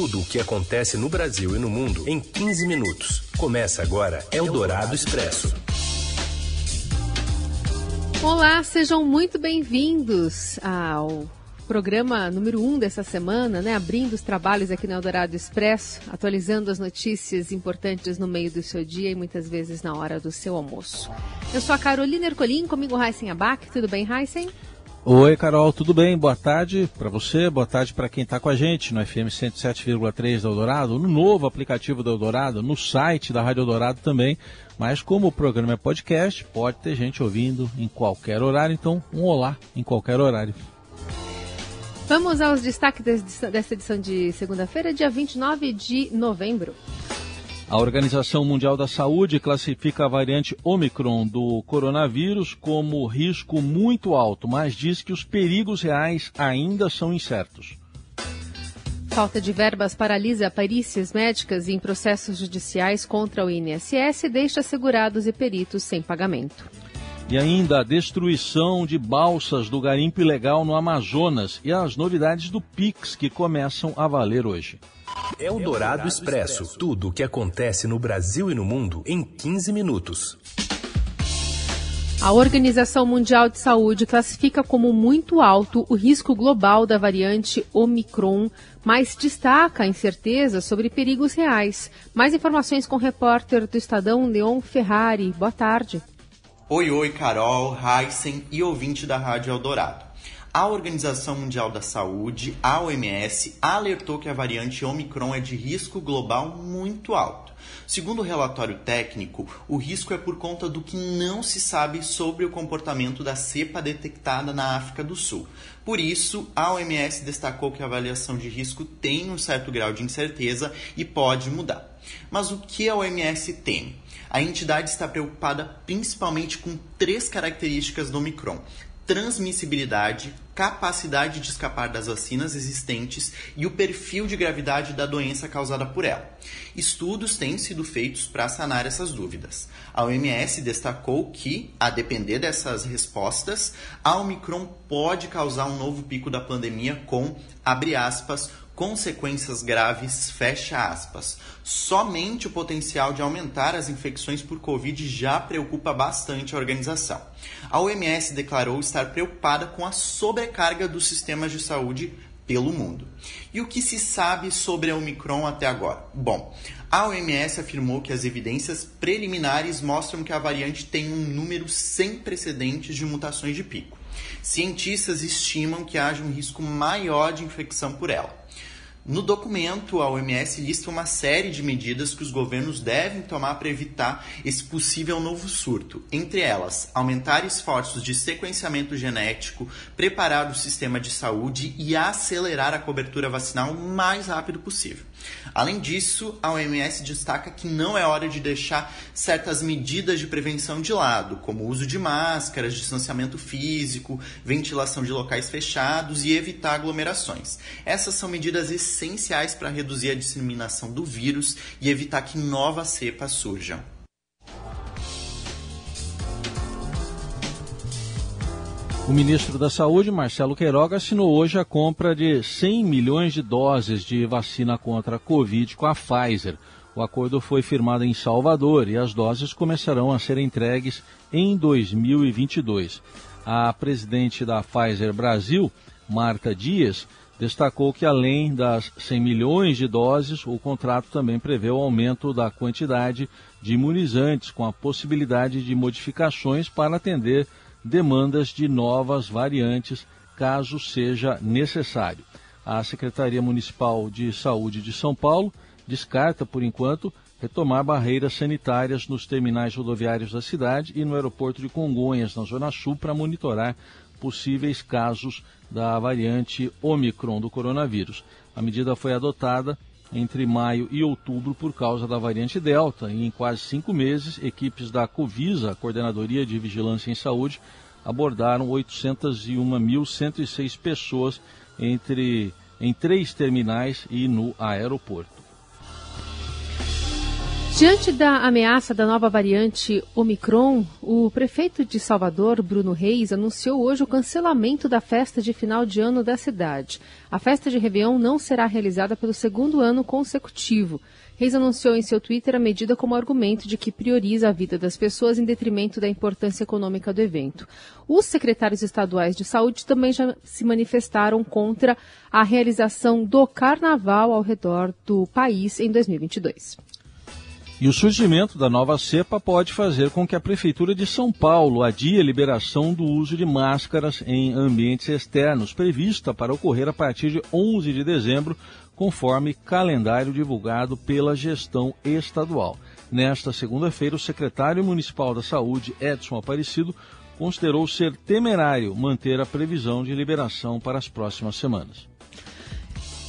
Tudo o que acontece no Brasil e no mundo em 15 minutos. Começa agora Eldorado Expresso. Olá, sejam muito bem-vindos ao programa número 1 um dessa semana, né? Abrindo os trabalhos aqui no Eldorado Expresso, atualizando as notícias importantes no meio do seu dia e muitas vezes na hora do seu almoço. Eu sou a Carolina Ercolim, comigo Heisen Abac. Tudo bem, Heisen? Oi, Carol, tudo bem? Boa tarde para você, boa tarde para quem está com a gente no FM 107,3 da Eldorado, no novo aplicativo da Eldorado, no site da Rádio Eldorado também. Mas como o programa é podcast, pode ter gente ouvindo em qualquer horário, então um olá em qualquer horário. Vamos aos destaques dessa edição de segunda-feira, dia 29 de novembro. A Organização Mundial da Saúde classifica a variante Omicron do coronavírus como risco muito alto, mas diz que os perigos reais ainda são incertos. Falta de verbas paralisa perícias médicas em processos judiciais contra o INSS e deixa segurados e peritos sem pagamento. E ainda a destruição de balsas do garimpo ilegal no Amazonas e as novidades do PIX que começam a valer hoje. É o Dourado Expresso. Tudo o que acontece no Brasil e no mundo em 15 minutos. A Organização Mundial de Saúde classifica como muito alto o risco global da variante Omicron, mas destaca a incerteza sobre perigos reais. Mais informações com o repórter do Estadão, Leon Ferrari. Boa tarde. Oi, oi, Carol, Heisen e ouvinte da Rádio Eldorado. A Organização Mundial da Saúde, a OMS, alertou que a variante Omicron é de risco global muito alto. Segundo o relatório técnico, o risco é por conta do que não se sabe sobre o comportamento da cepa detectada na África do Sul. Por isso, a OMS destacou que a avaliação de risco tem um certo grau de incerteza e pode mudar. Mas o que a OMS teme? A entidade está preocupada principalmente com três características do Omicron: transmissibilidade, capacidade de escapar das vacinas existentes e o perfil de gravidade da doença causada por ela. Estudos têm sido feitos para sanar essas dúvidas. A OMS destacou que, a depender dessas respostas, a Omicron pode causar um novo pico da pandemia com, abre aspas, consequências graves, fecha aspas. Somente o potencial de aumentar as infecções por Covid já preocupa bastante a organização. A OMS declarou estar preocupada com a sobrecarga dos sistemas de saúde pelo mundo. E o que se sabe sobre a Omicron até agora? Bom, a OMS afirmou que as evidências preliminares mostram que a variante tem um número sem precedentes de mutações de pico. Cientistas estimam que haja um risco maior de infecção por ela. No documento, a OMS lista uma série de medidas que os governos devem tomar para evitar esse possível novo surto. Entre elas, aumentar esforços de sequenciamento genético, preparar o sistema de saúde e acelerar a cobertura vacinal o mais rápido possível. Além disso, a OMS destaca que não é hora de deixar certas medidas de prevenção de lado, como o uso de máscaras, distanciamento físico, ventilação de locais fechados e evitar aglomerações. Essas são medidas essenciais para reduzir a disseminação do vírus e evitar que novas cepas surjam. O ministro da Saúde, Marcelo Queiroga, assinou hoje a compra de 100 milhões de doses de vacina contra a Covid com a Pfizer. O acordo foi firmado em Salvador e as doses começarão a ser entregues em 2022. A presidente da Pfizer Brasil, Marta Dias, destacou que além das 100 milhões de doses, o contrato também prevê o aumento da quantidade de imunizantes, com a possibilidade de modificações para atender demandas de novas variantes, caso seja necessário. A Secretaria Municipal de Saúde de São Paulo descarta, por enquanto, retomar barreiras sanitárias nos terminais rodoviários da cidade e no aeroporto de Congonhas, na Zona Sul, para monitorar possíveis casos da variante Omicron do coronavírus. A medida foi adotada entre maio e outubro por causa da variante Delta. E em quase cinco meses, equipes da Covisa, Coordenadoria de Vigilância em Saúde, abordaram 801.106 pessoas entre, em três terminais e no aeroporto. Diante da ameaça da nova variante Omicron, o prefeito de Salvador, Bruno Reis, anunciou hoje o cancelamento da festa de final de ano da cidade. A festa de Réveillon não será realizada pelo segundo ano consecutivo. Reis anunciou em seu Twitter a medida como argumento de que prioriza a vida das pessoas em detrimento da importância econômica do evento. Os secretários estaduais de saúde também já se manifestaram contra a realização do carnaval ao redor do país em 2022. E o surgimento da nova cepa pode fazer com que a Prefeitura de São Paulo adie a liberação do uso de máscaras em ambientes externos, prevista para ocorrer a partir de 11 de dezembro, conforme calendário divulgado pela gestão estadual. Nesta segunda-feira, o secretário municipal da Saúde, Edson Aparecido, considerou ser temerário manter a previsão de liberação para as próximas semanas.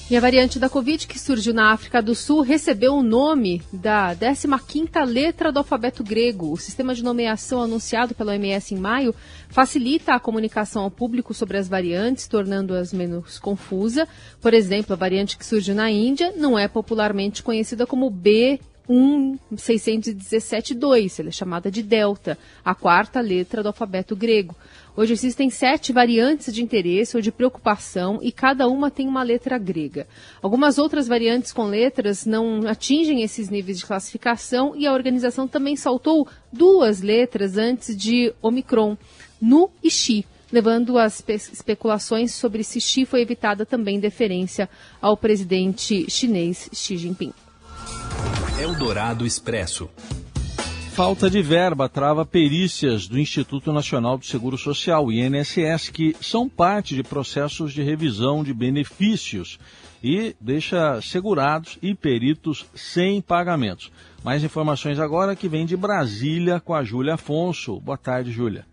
E a variante da Covid que surgiu na África do Sul recebeu o nome da 15ª letra do alfabeto grego. O sistema de nomeação anunciado pela OMS em maio facilita a comunicação ao público sobre as variantes, tornando-as menos confusa. Por exemplo, a variante que surgiu na Índia não é popularmente conhecida como B 16172, ela é chamada de delta, a quarta letra do alfabeto grego. Hoje existem sete variantes de interesse ou de preocupação e cada uma tem uma letra grega. Algumas outras variantes com letras não atingem esses níveis de classificação e a organização também saltou duas letras antes de Omicron, Nu e Xi levando as especulações sobre se Xi foi evitada também deferência ao presidente chinês Xi Jinping. Eldorado Expresso falta de verba trava perícias do Instituto Nacional do Seguro Social, INSS, que são parte de processos de revisão de benefícios e deixa segurados e peritos sem pagamentos. Mais informações agora que vem de Brasília com a Júlia Afonso. Boa tarde, Júlia.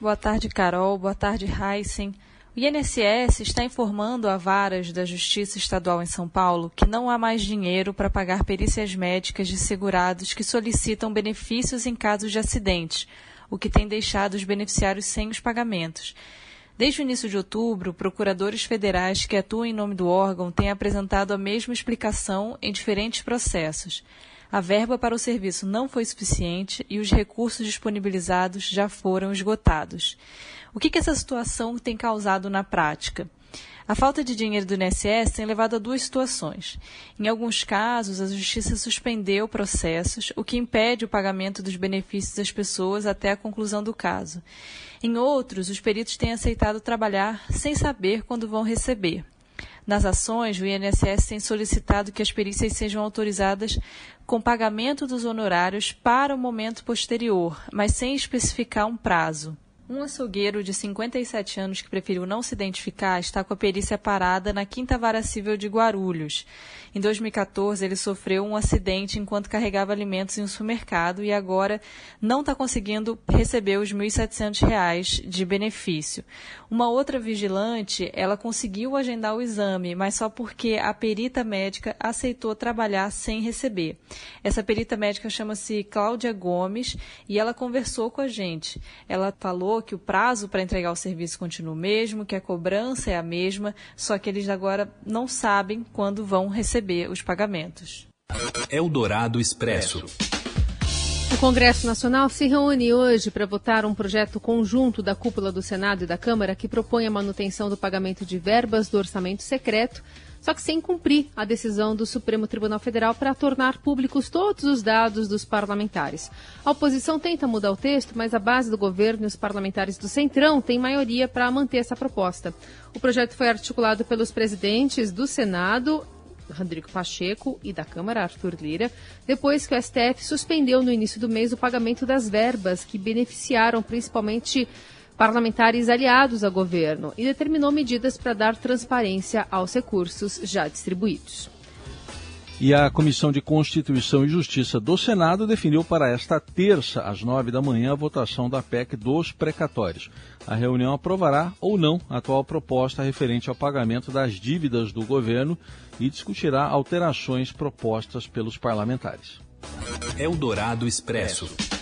Boa tarde, Carol. Boa tarde, Heisen. O INSS está informando a varas da Justiça Estadual em São Paulo que não há mais dinheiro para pagar perícias médicas de segurados que solicitam benefícios em casos de acidentes, o que tem deixado os beneficiários sem os pagamentos. Desde o início de outubro, procuradores federais que atuam em nome do órgão têm apresentado a mesma explicação em diferentes processos. A verba para o serviço não foi suficiente e os recursos disponibilizados já foram esgotados. O que, que essa situação tem causado na prática? A falta de dinheiro do INSS tem levado a duas situações. Em alguns casos, a Justiça suspendeu processos, o que impede o pagamento dos benefícios das pessoas até a conclusão do caso. Em outros, os peritos têm aceitado trabalhar sem saber quando vão receber. Nas ações, o INSS tem solicitado que as perícias sejam autorizadas com pagamento dos honorários para o momento posterior, mas sem especificar um prazo. Um açougueiro de 57 anos que preferiu não se identificar está com a perícia parada na Quinta Vara Civil de Guarulhos. Em 2014, ele sofreu um acidente enquanto carregava alimentos em um supermercado e agora não está conseguindo receber os R$ 1.700 de benefício. Uma outra vigilante, ela conseguiu agendar o exame, mas só porque a perita médica aceitou trabalhar sem receber. Essa perita médica chama-se Cláudia Gomes e ela conversou com a gente. Ela falou que o prazo para entregar o serviço continua o mesmo, que a cobrança é a mesma, só que eles agora não sabem quando vão receber os pagamentos. Eldorado Expresso. O Congresso Nacional se reúne hoje para votar um projeto conjunto da cúpula do Senado e da Câmara que propõe a manutenção do pagamento de verbas do orçamento secreto, só que sem cumprir a decisão do Supremo Tribunal Federal para tornar públicos todos os dados dos parlamentares. A oposição tenta mudar o texto, mas a base do governo e os parlamentares do Centrão têm maioria para manter essa proposta. O projeto foi articulado pelos presidentes do Senado Rodrigo Pacheco e da Câmara, Arthur Lira, depois que o STF suspendeu no início do mês o pagamento das verbas que beneficiaram principalmente parlamentares aliados ao governo e determinou medidas para dar transparência aos recursos já distribuídos. E a Comissão de Constituição e Justiça do Senado definiu para esta terça, às nove da manhã, a votação da PEC dos precatórios. A reunião aprovará ou não a atual proposta referente ao pagamento das dívidas do governo e discutirá alterações propostas pelos parlamentares. Eldorado Expresso.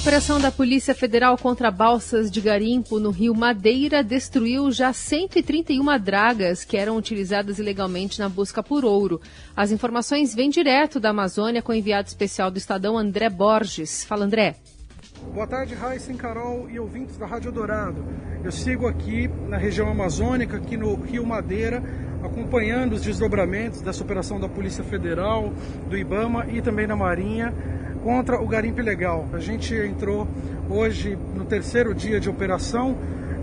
Operação da Polícia Federal contra balsas de garimpo no Rio Madeira destruiu já 131 dragas que eram utilizadas ilegalmente na busca por ouro. As informações vêm direto da Amazônia com o enviado especial do Estadão André Borges. Fala, André. Boa tarde, Raíssa, Carol e ouvintes da Rádio Dourado. Eu sigo aqui na região amazônica, aqui no Rio Madeira, acompanhando os desdobramentos dessa operação da Polícia Federal, do IBAMA e também da Marinha contra o garimpo ilegal. A gente entrou hoje no terceiro dia de operação,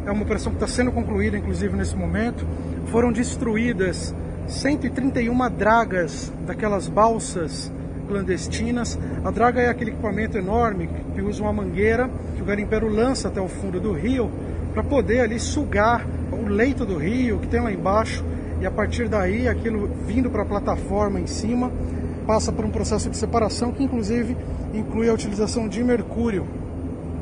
é uma operação que está sendo concluída, inclusive, nesse momento. Foram destruídas 131 dragas daquelas balsas clandestinas. A draga é aquele equipamento enorme que usa uma mangueira que o garimpeiro lança até o fundo do rio para poder ali sugar o leito do rio que tem lá embaixo e a partir daí aquilo vindo para a plataforma em cima passa por um processo de separação que inclusive inclui a utilização de mercúrio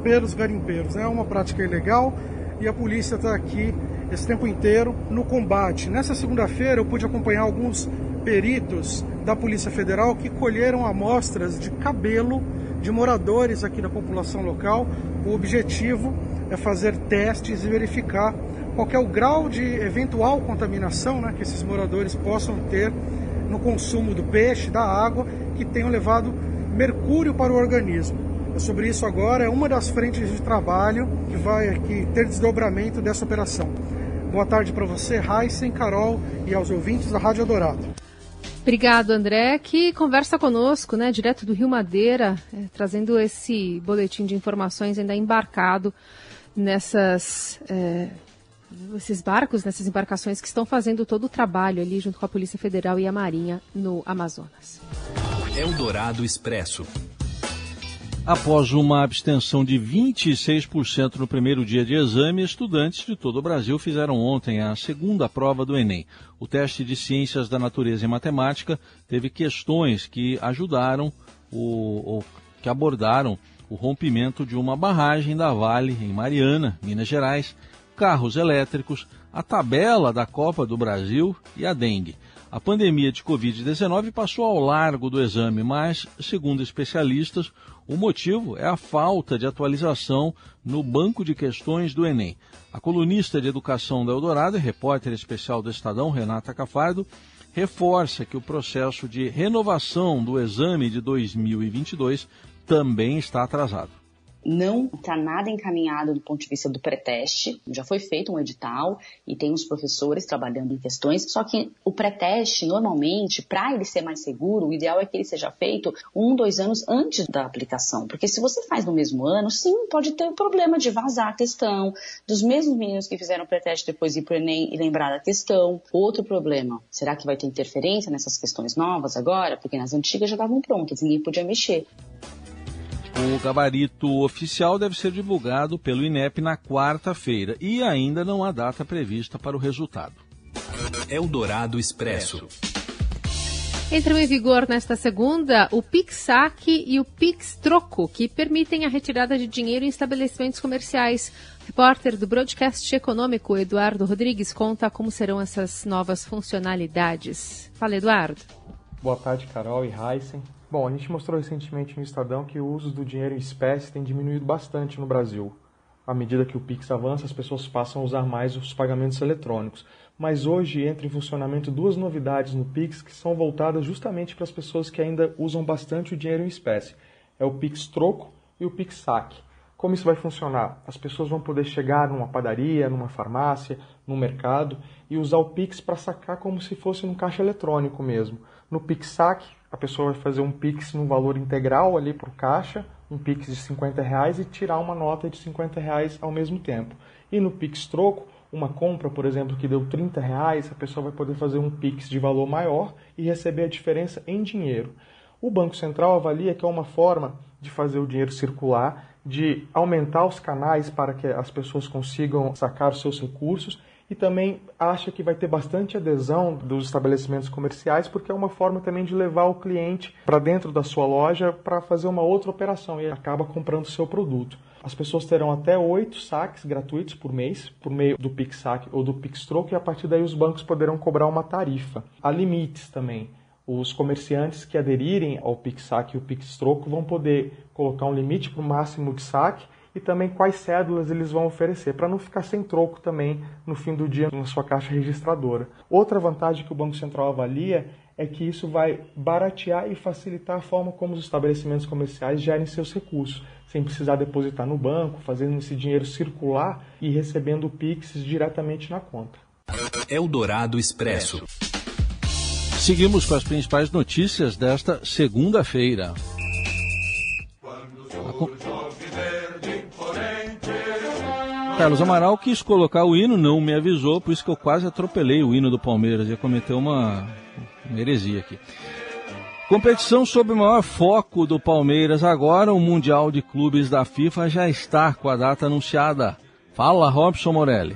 pelos garimpeiros. É uma prática ilegal e a polícia está aqui esse tempo inteiro no combate. Nessa segunda-feira eu pude acompanhar alguns peritos da Polícia Federal que colheram amostras de cabelo de moradores aqui da população local. O objetivo é fazer testes e verificar qual é o grau de eventual contaminação né, que esses moradores possam ter no consumo do peixe, da água, que tenham levado mercúrio para o organismo. É sobre isso agora, é uma das frentes de trabalho que vai ter desdobramento dessa operação. Boa tarde para você, Heisen, Carol e aos ouvintes da Rádio Dourado. Obrigado, André, que conversa conosco, né, direto do Rio Madeira, é, trazendo esse boletim de informações ainda embarcado nessas é, esses barcos, nessas embarcações que estão fazendo todo o trabalho ali junto com a Polícia Federal e a Marinha no Amazonas. Eldorado Expresso. Após uma abstenção de 26% no primeiro dia de exame, estudantes de todo o Brasil fizeram ontem a segunda prova do Enem. O teste de Ciências da Natureza e Matemática teve questões que ajudaram o, ou que abordaram o rompimento de uma barragem da Vale em Mariana, Minas Gerais, carros elétricos, a tabela da Copa do Brasil e a dengue. A pandemia de Covid-19 passou ao largo do exame, mas, segundo especialistas, o motivo é a falta de atualização no banco de questões do Enem. A colunista de Educação da Eldorado e repórter especial do Estadão, Renata Cafardo, reforça que o processo de renovação do exame de 2022 também está atrasado não está nada encaminhado do ponto de vista do pré-teste. Já foi feito um edital e tem os professores trabalhando em questões, só que o pré-teste, normalmente, para ele ser mais seguro, o ideal é que ele seja feito um, dois anos antes da aplicação. Porque se você faz no mesmo ano, sim, pode ter o problema de vazar a questão, dos mesmos meninos que fizeram o pré-teste depois ir para o Enem e lembrar da questão. Outro problema, será que vai ter interferência nessas questões novas agora? Porque nas antigas já estavam prontas, ninguém podia mexer. O gabarito oficial deve ser divulgado pelo INEP na quarta-feira e ainda não há data prevista para o resultado. Eldorado Expresso. Entram em vigor nesta segunda o PIX-SAC e o PIX-Troco, que permitem a retirada de dinheiro em estabelecimentos comerciais. O repórter do Broadcast Econômico, Eduardo Rodrigues, conta como serão essas novas funcionalidades. Fala, Eduardo. Boa tarde, Carol e Heisen. Bom, a gente mostrou recentemente no Estadão que o uso do dinheiro em espécie tem diminuído bastante no Brasil. À medida que o Pix avança, as pessoas passam a usar mais os pagamentos eletrônicos. Mas hoje entra em funcionamento duas novidades no Pix que são voltadas justamente para as pessoas que ainda usam bastante o dinheiro em espécie. É o Pix Troco e o Pix Saque. Como isso vai funcionar? As pessoas vão poder chegar numa padaria, numa farmácia, no mercado e usar o Pix para sacar como se fosse num caixa eletrônico mesmo. No Pix Saque, a pessoa vai fazer um Pix no valor integral ali para o caixa, um Pix de 50 reais e tirar uma nota de 50 reais ao mesmo tempo. E no Pix Troco, uma compra, por exemplo, que deu 30 reais, a pessoa vai poder fazer um Pix de valor maior e receber a diferença em dinheiro. O Banco Central avalia que é uma forma de fazer o dinheiro circular, de aumentar os canais para que as pessoas consigam sacar os seus recursos e também acha que vai ter bastante adesão dos estabelecimentos comerciais, porque é uma forma também de levar o cliente para dentro da sua loja para fazer uma outra operação e acaba comprando o seu produto. As pessoas terão até oito saques gratuitos por mês, por meio do PixSac ou do PixTroco, e a partir daí os bancos poderão cobrar uma tarifa. Há limites também. Os comerciantes que aderirem ao PixSac e o PixTroco vão poder colocar um limite para o máximo de saque e também quais cédulas eles vão oferecer, para não ficar sem troco também no fim do dia na sua caixa registradora. Outra vantagem que o Banco Central avalia é que isso vai baratear e facilitar a forma como os estabelecimentos comerciais gerem seus recursos, sem precisar depositar no banco, fazendo esse dinheiro circular e recebendo o Pix diretamente na conta. Eldorado Expresso. Seguimos com as principais notícias desta segunda-feira. Carlos Amaral quis colocar o hino, não me avisou, por isso que eu quase atropelei o hino do Palmeiras. Ia cometer uma, uma heresia aqui. Competição sob o maior foco do Palmeiras agora, o Mundial de Clubes da FIFA já está com a data anunciada. Fala, Robson Morelli.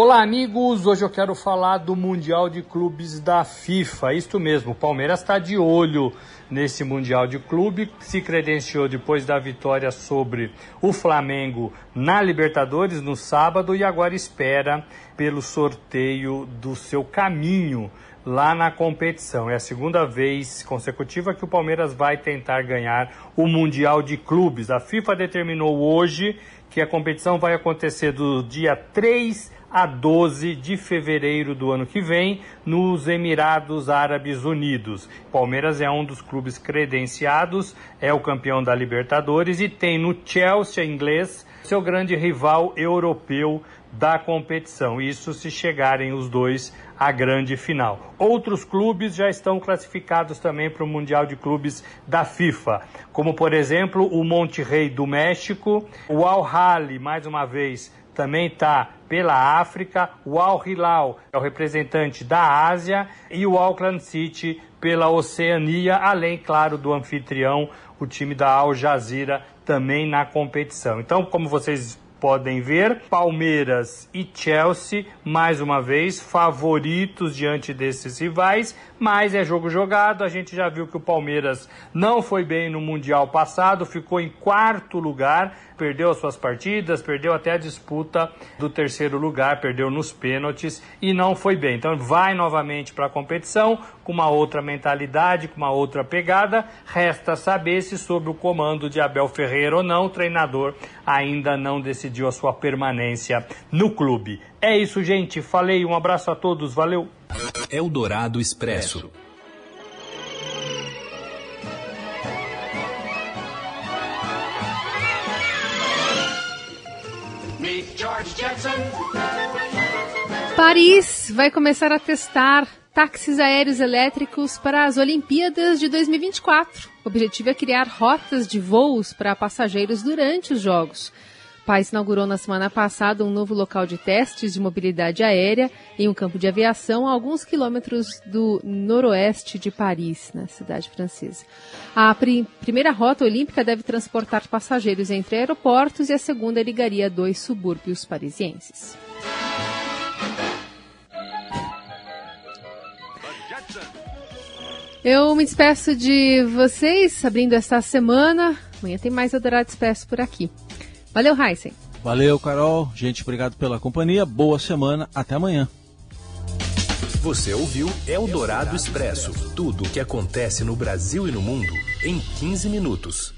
Olá, amigos! Hoje eu quero falar do Mundial de Clubes da FIFA. Isto mesmo, o Palmeiras está de olho nesse Mundial de Clube, se credenciou depois da vitória sobre o Flamengo na Libertadores no sábado e agora espera pelo sorteio do seu caminho lá na competição. É a segunda vez consecutiva que o Palmeiras vai tentar ganhar o Mundial de Clubes. A FIFA determinou hoje que a competição vai acontecer do dia 3 a 12 de fevereiro do ano que vem, nos Emirados Árabes Unidos. Palmeiras é um dos clubes credenciados, é o campeão da Libertadores e tem no Chelsea inglês seu grande rival europeu da competição. Isso se chegarem os dois à grande final. Outros clubes já estão classificados também para o Mundial de Clubes da FIFA, como por exemplo o Monterrey do México, o Al Ahly, mais uma vez, também está pela África, o Al Hilal é o representante da Ásia e o Auckland City pela Oceania, além, claro, do anfitrião, o time da Al Jazeera também na competição. Então, como vocês podem ver. Palmeiras e Chelsea, mais uma vez, favoritos diante desses rivais, mas é jogo jogado. A gente já viu que o Palmeiras não foi bem no Mundial passado, ficou em quarto lugar, perdeu as suas partidas, perdeu até a disputa do terceiro lugar, perdeu nos pênaltis e não foi bem. Então vai novamente para a competição com uma outra mentalidade, com uma outra pegada. Resta saber se sob o comando de Abel Ferreira ou não, o treinador ainda não decidiu a sua permanência no clube. É isso, gente. Falei, um abraço a todos, valeu. Eldorado Expresso. Paris vai começar a testar táxis aéreos elétricos para as Olimpíadas de 2024. O objetivo é criar rotas de voos para passageiros durante os Jogos. País inaugurou na semana passada um novo local de testes de mobilidade aérea em um campo de aviação a alguns quilômetros do noroeste de Paris, na cidade francesa. A primeira rota olímpica deve transportar passageiros entre aeroportos e a segunda ligaria dois subúrbios parisienses. Eu me despeço de vocês, abrindo esta semana. Amanhã tem mais Eldorado Expresso por aqui. Valeu, Heisen. Valeu, Carol. Gente, obrigado pela companhia. Boa semana. Até amanhã. Você ouviu Eldorado Expresso tudo o que acontece no Brasil e no mundo em 15 minutos.